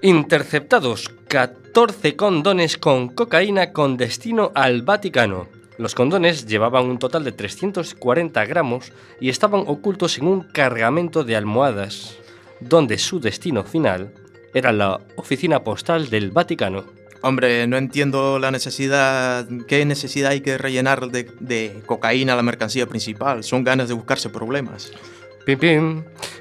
Interceptados 14 condones con cocaína con destino al Vaticano. Los condones llevaban un total de 340 gramos y estaban ocultos en un cargamento de almohadas, donde su destino final era la oficina postal del Vaticano. Hombre, no entiendo la necesidad. ¿Qué necesidad hay que rellenar de, de cocaína la mercancía principal? Son ganas de buscarse problemas.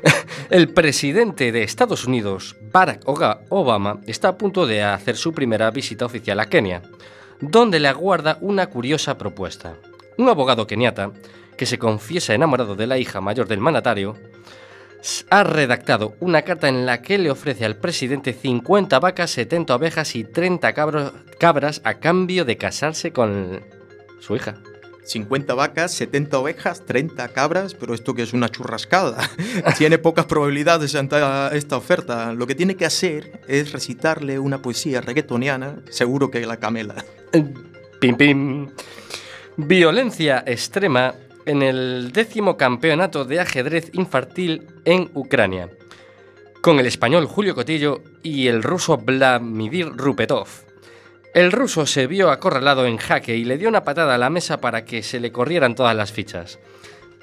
El presidente de Estados Unidos, Barack Obama, está a punto de hacer su primera visita oficial a Kenia, donde le aguarda una curiosa propuesta. Un abogado keniata, que se confiesa enamorado de la hija mayor del mandatario, ha redactado una carta en la que le ofrece al presidente 50 vacas, 70 ovejas y 30 cabros- cabras a cambio de casarse con su hija. 50 vacas, 70 ovejas, 30 cabras, pero esto que es una churrascada. tiene pocas probabilidades ante esta oferta. Lo que tiene que hacer es recitarle una poesía reggaetoniana, seguro que la camela. Pim, pim. Violencia extrema en el décimo campeonato de ajedrez infantil en Ucrania, con el español Julio Cotillo y el ruso Vladimir Rupetov. El ruso se vio acorralado en jaque y le dio una patada a la mesa para que se le corrieran todas las fichas.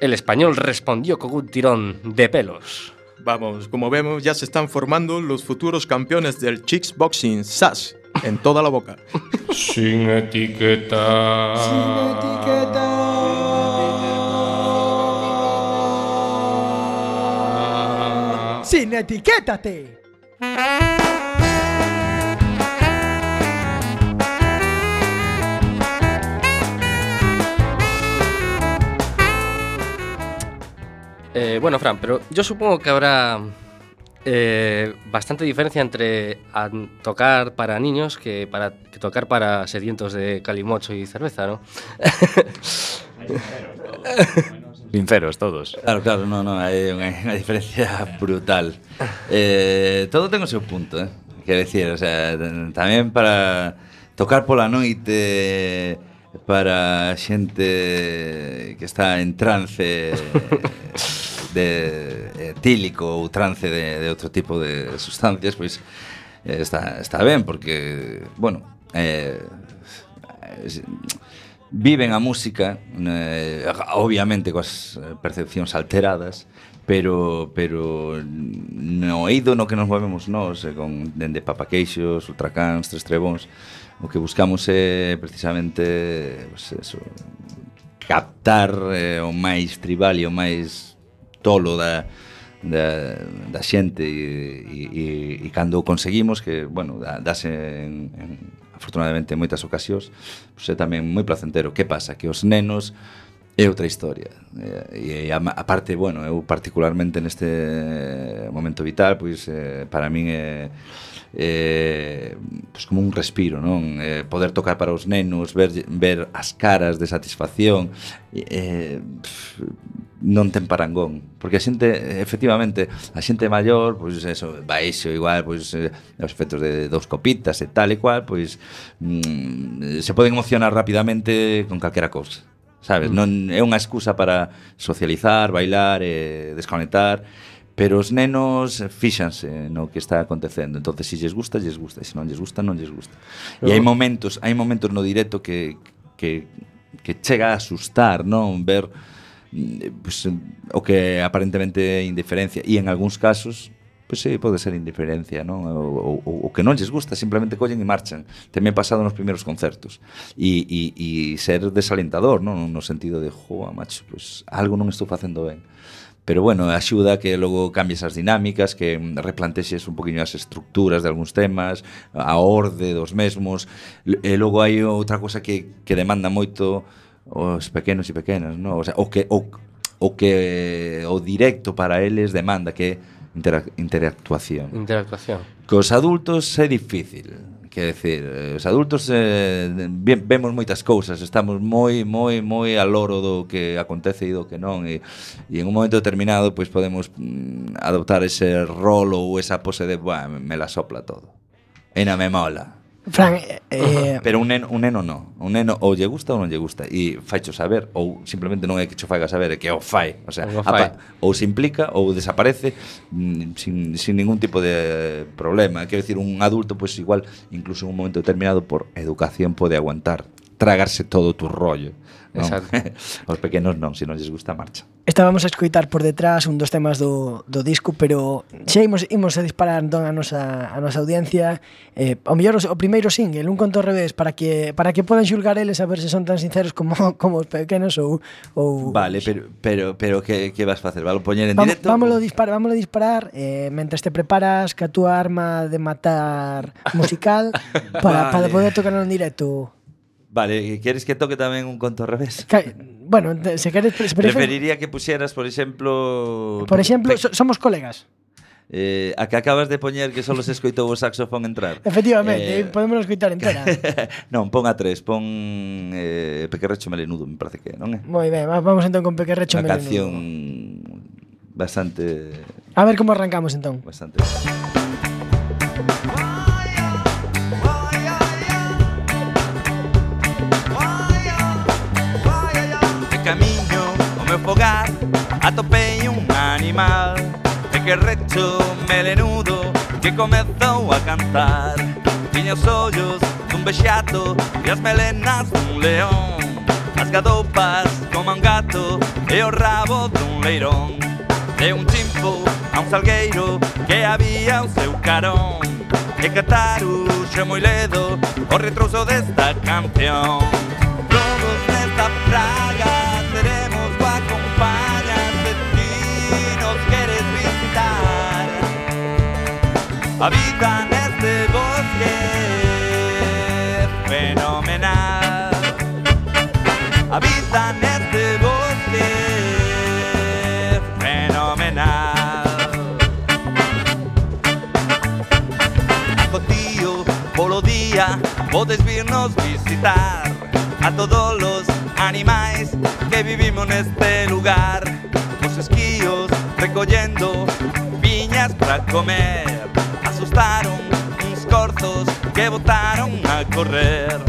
El español respondió con un tirón de pelos. Vamos, como vemos, ya se están formando los futuros campeones del Chicks Boxing SAS en toda la boca. Sin etiqueta. ¡Sin etiquétate! Eh, bueno, Fran, pero yo supongo que habrá eh, bastante diferencia entre tocar para niños que, para, que tocar para sedientos de calimocho y cerveza, ¿no? Sinceros todos. Claro, claro, no, no, unha, unha diferencia brutal. Eh, todo ten o seu punto, eh? Quero decir, o sea, t- tamén para tocar pola noite para xente que está en trance de eh, etílico ou trance de, de outro tipo de sustancias, pois eh, está, está ben, porque, bueno, eh, viven a música, eh, obviamente coas percepcións alteradas, pero pero no eido no que nos movemos nós, eh, con dende papaqueixos, ultracans, tres trebóns, o que buscamos é precisamente pues, eso, captar eh, o máis tribal e o máis tolo da, da, da xente e, e, e e cando o conseguimos que, bueno, dase en, en, afortunadamente en moitas ocasións pois é tamén moi placentero que pasa? que os nenos é outra historia e, e a, a parte, bueno, eu particularmente neste momento vital pois eh, para min é eh, pues como un respiro, non? Eh, poder tocar para os nenos, ver, ver as caras de satisfacción, eh, pff, non ten parangón, porque a xente efectivamente, a xente maior, pois eso, baixo igual, pois eh, os efectos de dous copitas e tal e cual, pois mm, se poden emocionar rapidamente con calquera cousa. Sabes, mm. non é unha excusa para socializar, bailar e desconectar, pero os nenos fíxanse no que está acontecendo. Entonces, se lles gusta, lles gusta, e se non lles gusta, non lles gusta. Pero... E hai momentos, hai momentos no directo que que que chega a asustar, non, ver pues, o que aparentemente indiferencia e en algúns casos Pois sí, pode ser indiferencia, non? O, o, o que non lles gusta, simplemente collen e marchan. Tamén pasado nos primeiros concertos. E, e, e ser desalentador, non? No sentido de, joa, macho, pois algo non estou facendo ben. Pero bueno, axuda que logo cambies as dinámicas, que replantexes un poquinho as estructuras de algúns temas, a orde dos mesmos. E logo hai outra cosa que, que demanda moito os pequenos e pequenas, no? o, sea, o que o, o que o directo para eles demanda que interac interactuación. Interactuación. Que os adultos é difícil. Quer decir, eh, os adultos eh, vemos moitas cousas, estamos moi moi moi al loro do que acontece e do que non e, e en un momento determinado pois podemos mm, adoptar ese rol ou esa pose de, "Buah, me la sopla todo." E na me mola. Fran, eh, eh, pero un neno, un neno no. Un neno ou lle gusta ou non lle gusta e faicho saber ou simplemente non é que cho faiga saber, é que o fai, o sea, o apa, ou se implica ou desaparece mm, sin, sin ningún tipo de problema. Quero decir, un adulto pois pues, igual incluso en un momento determinado por educación pode aguantar tragarse todo o tu rollo. Non? Exacto. Os pequenos non, se non lles gusta a marcha. Estábamos a escoitar por detrás un dos temas do, do disco, pero xa imos, imos a disparar entón a nosa, a nosa audiencia eh, o mellor o, o primeiro single, un conto ao revés para que para que podan xulgar eles a ver se son tan sinceros como como os pequenos ou, ou Vale, pero pero pero que, que vas facer? Valo poñer en Vam, directo? Vámolo disparar, vámolo disparar eh, mentres te preparas ca túa arma de matar musical para, vale. para poder tocar en directo. Vale, queres que toque tamén un conto ao revés? Ca bueno, se queres... Se Preferiría que puxeras, por exemplo... Por exemplo, so somos colegas. Eh, a que acabas de poñer que só se escoitou o saxofón entrar. Efectivamente, eh, podemos escoitar entera. non, pon a tres, pon eh, Pequerrecho Melenudo, me parece que, non é? Moi ben, vamos entón con Pequerrecho Melenudo. Unha canción bastante... A ver como arrancamos entón. Bastante. afogar, atopei un animal. E que recho melenudo que comezou a cantar. Tiña os ollos dun bexato e as melenas dun león. As gadopas como un gato e o rabo dun leirón. De un chimpo a un salgueiro que había o seu carón. E cataruxe moi ledo o retrouso desta canción. Todos nesta praga acompañas, destinos quieres visitar. Habitan este bosque fenomenal. Habitan este bosque fenomenal. Acotío, polo día, podés visitar a todos los animais que vivimos neste lugar. Os esquíos recollendo piñas para comer. Asustaron uns corzos que botaron a correr.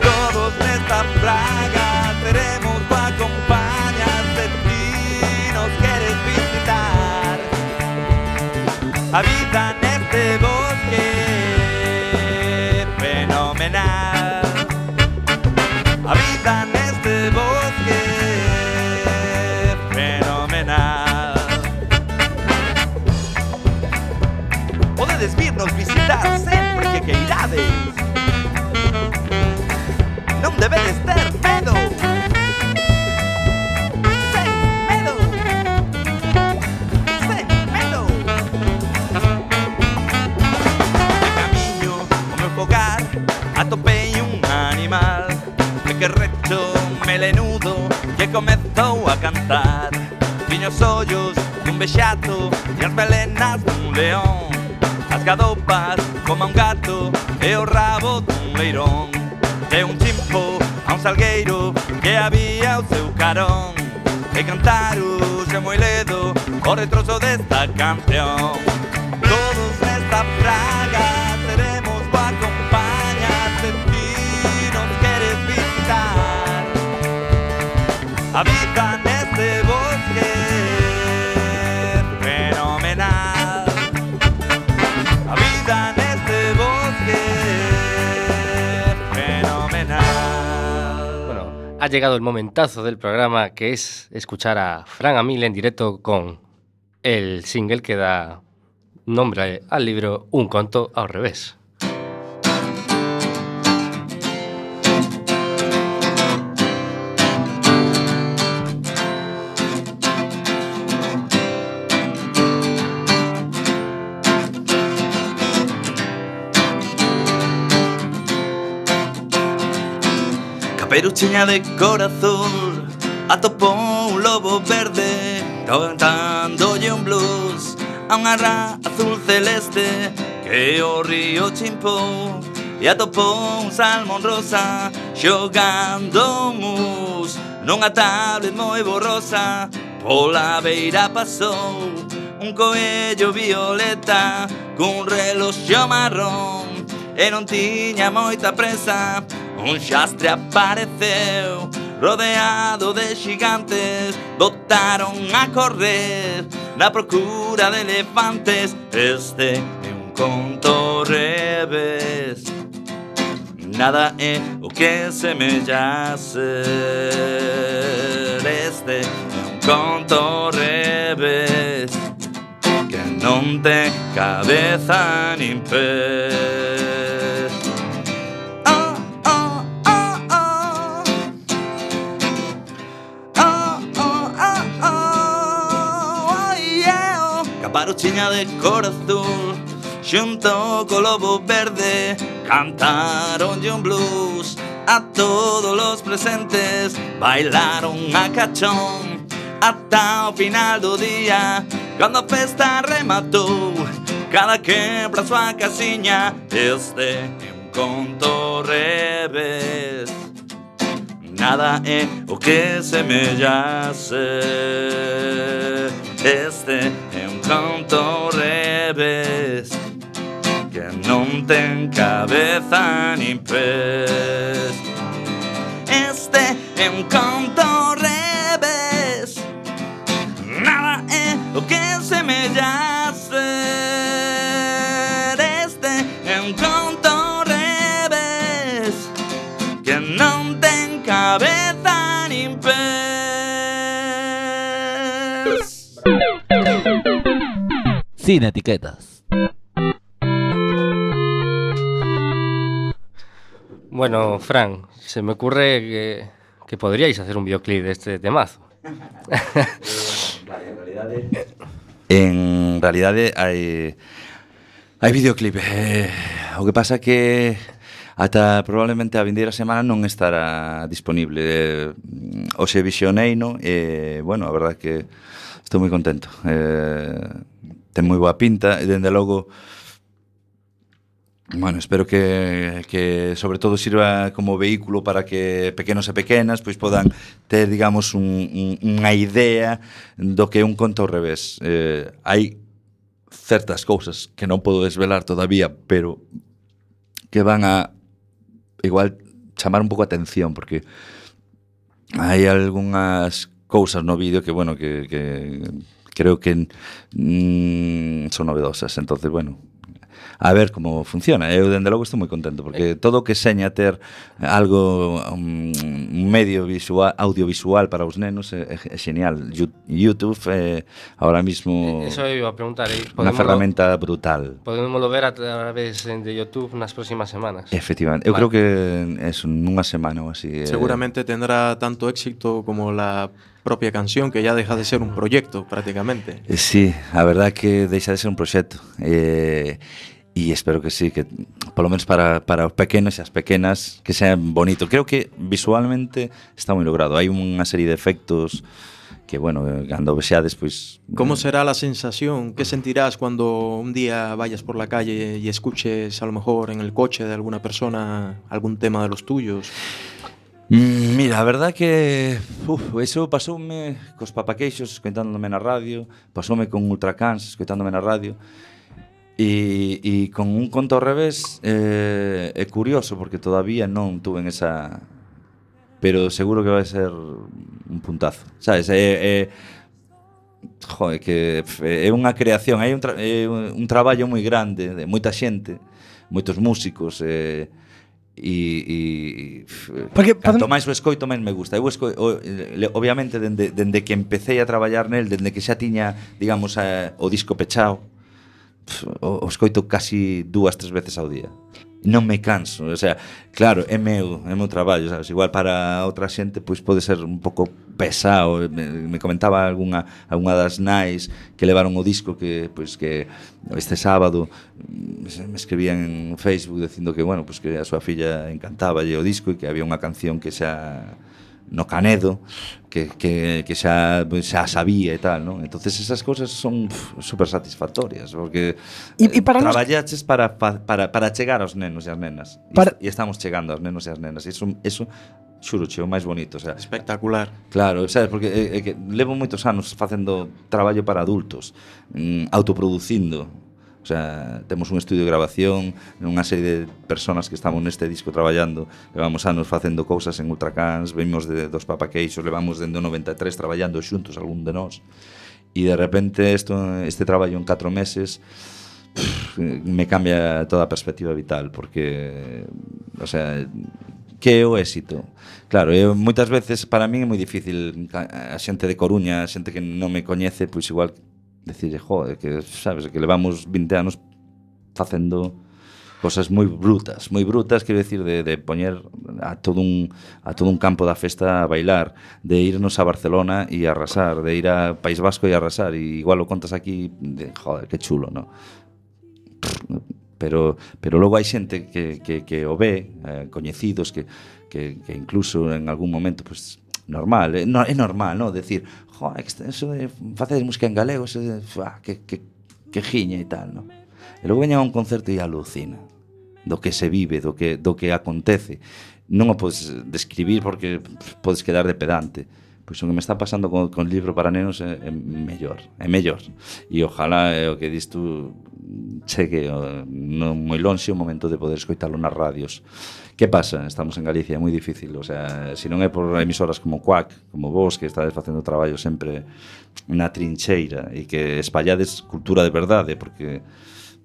Todos nesta praga seremos tu acompaña Se ti nos queres visitar Habita neste bosque fenomenal. Habita bosque fenomenal. Podedes virnos visitar sempre que queirades. Non debedes ter melenudo que comezou a cantar. Tiña os ollos dun bexato e as melenas dun león. As gadopas como un gato e o rabo dun leirón De un chimpo a un salgueiro que había o seu carón E cantaruse moi ledo o retroso desta canción. Todos nesta praia Habita neste bosque fenomenal Habita neste bosque fenomenal Bueno, ha llegado el momentazo del programa que es escuchar a Fran Amil en directo con el single que da nombre al libro Un conto ao revés. Caperuchiña de cor azul atopou un lobo verde Cantándolle un blues a unha ra azul celeste Que o río chimpou e atopou un salmón rosa Xogando mus nunha tablet moi borrosa Pola beira pasou un coello violeta Cun reloxo marrón e non tiña moita presa Un xastre apareceu Rodeado de xigantes Botaron a correr Na procura de elefantes. Este é un conto revés. Nada é o que semellase Este é un conto revés Que non ten cabeza nin pés caparuchiña de cor azul Xunto co lobo verde Cantaron un blues. A todos los presentes Bailaron a cachón. Ata o final do día Cando a festa rematou Cada que pra súa casiña Este é un conto revés. nada é o que semelhasse. Este é um canto revés que no tem cabeça nem pés. Este é um canto revés, nada é o que semelhasse. Cabeza nin pés Sin etiquetas. Bueno, Fran, se me ocurre que, que podríais hacer un videoclip de este temazo. En realidade hai hai videoclip. Eh, o que pasa que Ata probablemente a vindeira semana non estará disponible. Eh, Oxe visionei, no? E, bueno, a verdad que estou moi contento. Eh, ten moi boa pinta e, dende logo, Bueno, espero que, que sobre todo sirva como vehículo para que pequenos e pequenas pois podan ter, digamos, un, un, unha idea do que é un conto ao revés. Eh, hai certas cousas que non podo desvelar todavía, pero que van a igual chamar un pouco a atención porque hai algunhas cousas no vídeo que, bueno, que, creo que mm, son novedosas. Entonces, bueno, a ver como funciona. Eu, dende logo, estou moi contento, porque eh. todo o que seña ter algo, um, un medio visual, audiovisual para os nenos é, é genial. YouTube é, ahora mismo... Eh, eso iba a preguntar. Eh? unha ferramenta brutal. Podemos ver a través de YouTube nas próximas semanas. Efectivamente. Eu vale. creo que é nunha semana ou así. Seguramente tendrá tanto éxito como la propia canción que ya deja de ser un proyecto prácticamente. Sí, a verdad que deixa de ser un proxecto. Eh, e espero que sí, que polo menos para, para os pequenos e as pequenas que sea bonito. Creo que visualmente está moi logrado. Hai unha serie de efectos que, bueno, cando vexades, pois... Pues, Como eh, será a sensación? Que sentirás cando un día vayas por la calle e escuches, a lo mejor, en el coche de alguna persona algún tema de los tuyos? Mm, mira, a verdad que uf, eso pasoume cos papaqueixos escoitándome na radio, pasoume con Ultracans escoitándome na radio, E, e con un conto ao revés eh, é curioso porque todavía non tuven esa pero seguro que vai ser un puntazo. Sabes, é, é joder, que é unha creación, hai un, tra é un traballo moi grande de moita xente, moitos músicos eh, e, e Porque, canto máis o escoito máis me gusta. Eu esco, o, obviamente dende, dende que empecé a traballar nel, dende que xa tiña, digamos, eh, o disco pechado, o escoito casi dúas, tres veces ao día. Non me canso, o sea, claro, é meu, é meu traballo, sabes? Igual para outra xente pois pode ser un pouco pesado. Me, me comentaba algunha algunha das nais que levaron o disco que pois que este sábado mm, me escribían en Facebook dicindo que bueno, pois que a súa filla encantaba o disco e que había unha canción que xa no Canedo que, que, que xa, xa sabía e tal, non? Entonces esas cousas son pff, super satisfactorias porque y, y eh, para traballaches nos... para, para, para chegar aos nenos e as nenas para... e, e estamos chegando aos nenos e as nenas e iso, iso xuroche, o máis bonito, o sea, espectacular. Claro, sabes, porque é, é que levo moitos anos facendo traballo para adultos, mm, autoproducindo, O sea, temos un estudio de grabación, unha serie de personas que estamos neste disco traballando, levamos anos facendo cousas en Ultracans, vimos de, dos Papaqueixos, levamos dende o 93 traballando xuntos algún de nós. E de repente esto, este traballo en 4 meses pff, me cambia toda a perspectiva vital, porque, o sea, que é o éxito? Claro, eu, moitas veces para min é moi difícil a xente de Coruña, a xente que non me coñece, pois igual Decirle, joder, que sabes, que levamos 20 anos facendo cosas moi brutas, moi brutas, quero decir, de, de poñer a todo un a todo un campo da festa a bailar, de irnos a Barcelona e arrasar, de ir a País Vasco e arrasar, e igual o contas aquí, de, joder, que chulo, no? Pero, pero logo hai xente que, que, que o ve, eh, coñecidos, que, que, que incluso en algún momento pues, normal, é, no, é normal, non? Decir, jo, eso de facer música en galego, eso de, fa, que, que, que giña e tal, non? E logo veña a un concerto e alucina do que se vive, do que, do que acontece. Non o podes describir porque podes quedar de pedante, pois o que me está pasando con, con libro para nenos é, é mellor, é mellor. E ojalá é o que dis tú chegue non moi lonxe o momento de poder escoitalo nas radios. Que pasa? Estamos en Galicia, é moi difícil, o sea, se non é por emisoras como Quack, como vos, que estades facendo traballo sempre na trincheira e que espallades cultura de verdade, porque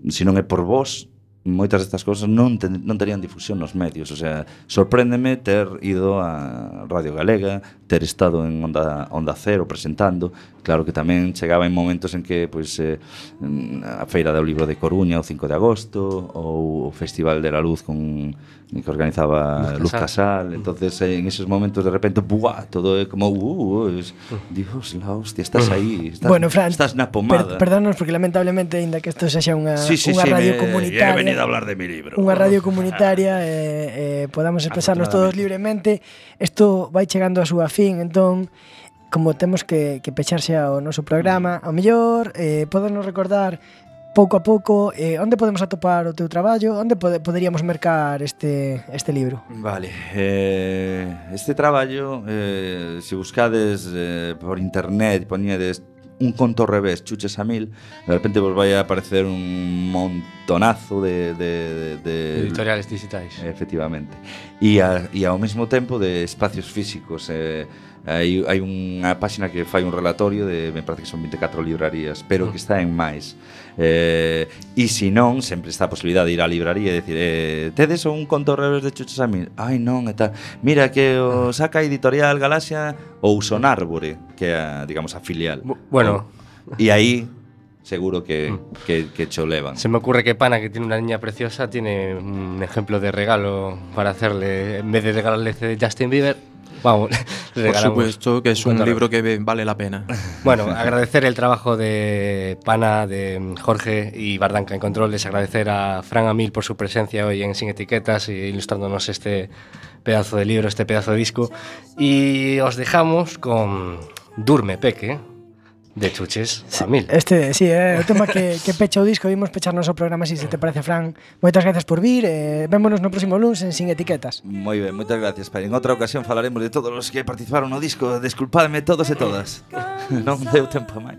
se non é por vos, moitas destas cousas non, ten, non terían difusión nos medios, o sea, sorpréndeme ter ido a Radio Galega, ter estado en Onda, Onda Cero presentando, claro que tamén chegaba en momentos en que pois, eh, a Feira do Libro de Coruña o 5 de agosto, ou o Festival de la Luz con, que organizaba Luz Casal, Luz Casal. entonces eh, en esos momentos de repente, buah, todo é como, uh, uh es, Dios, la hostia, estás aí, estás, bueno, Fran, estás na pomada. Per, perdónanos porque lamentablemente, aínda que isto sexa unha, sí, sí, unha sí, radio me, comunitaria, eh, de hablar de mi libro. Unha radio comunitaria e eh, eh, podamos expresarnos todos libremente. Isto vai chegando a súa fin, entón como temos que, que pecharse ao noso programa, ao mellor eh, podernos recordar pouco a pouco eh, onde podemos atopar o teu traballo, onde pod poderíamos mercar este este libro. Vale, eh, este traballo eh, se buscades eh, por internet, poñedes un conto ao revés, chuches a mil, de repente vos vai a aparecer un montonazo de... de, de, de Editoriales digitais. Efectivamente. E, a, e ao mesmo tempo de espacios físicos, eh, Hai, hai unha páxina que fai un relatorio de, me parece que son 24 librarías, pero que mm. está en máis. Eh, e se non, sempre está a posibilidade de ir á libraría e decir, eh, tedes un conto revés de Chucho Samil? Ai, non, e tal. Mira que o ah. saca Editorial Galaxia ou Sonárbore, que é, digamos, a filial. Bueno. E aí seguro que, mm. que, que, que cholevan. Se me ocurre que Pana, que tiene una niña preciosa, tiene un ejemplo de regalo para hacerle, en vez de regalarle de Justin Bieber, vamos, Por supuesto que es un libro que vale la pena. Bueno, agradecer el trabajo de Pana, de Jorge y Bardanca en Controles, agradecer a Fran Amil por su presencia hoy en Sin Etiquetas y ilustrándonos este pedazo de libro, este pedazo de disco. Y os dejamos con Durme Peque, de chuches a mil. Este, sí, é eh, o tema que, que pecha o disco, vimos pechar noso programa, si se te parece, Fran. Moitas gracias por vir, eh, vémonos no próximo lunes en Sin Etiquetas. Moi ben, moitas gracias, pai. En outra ocasión falaremos de todos os que participaron no disco, desculpadme todos e todas. non deu tempo máis.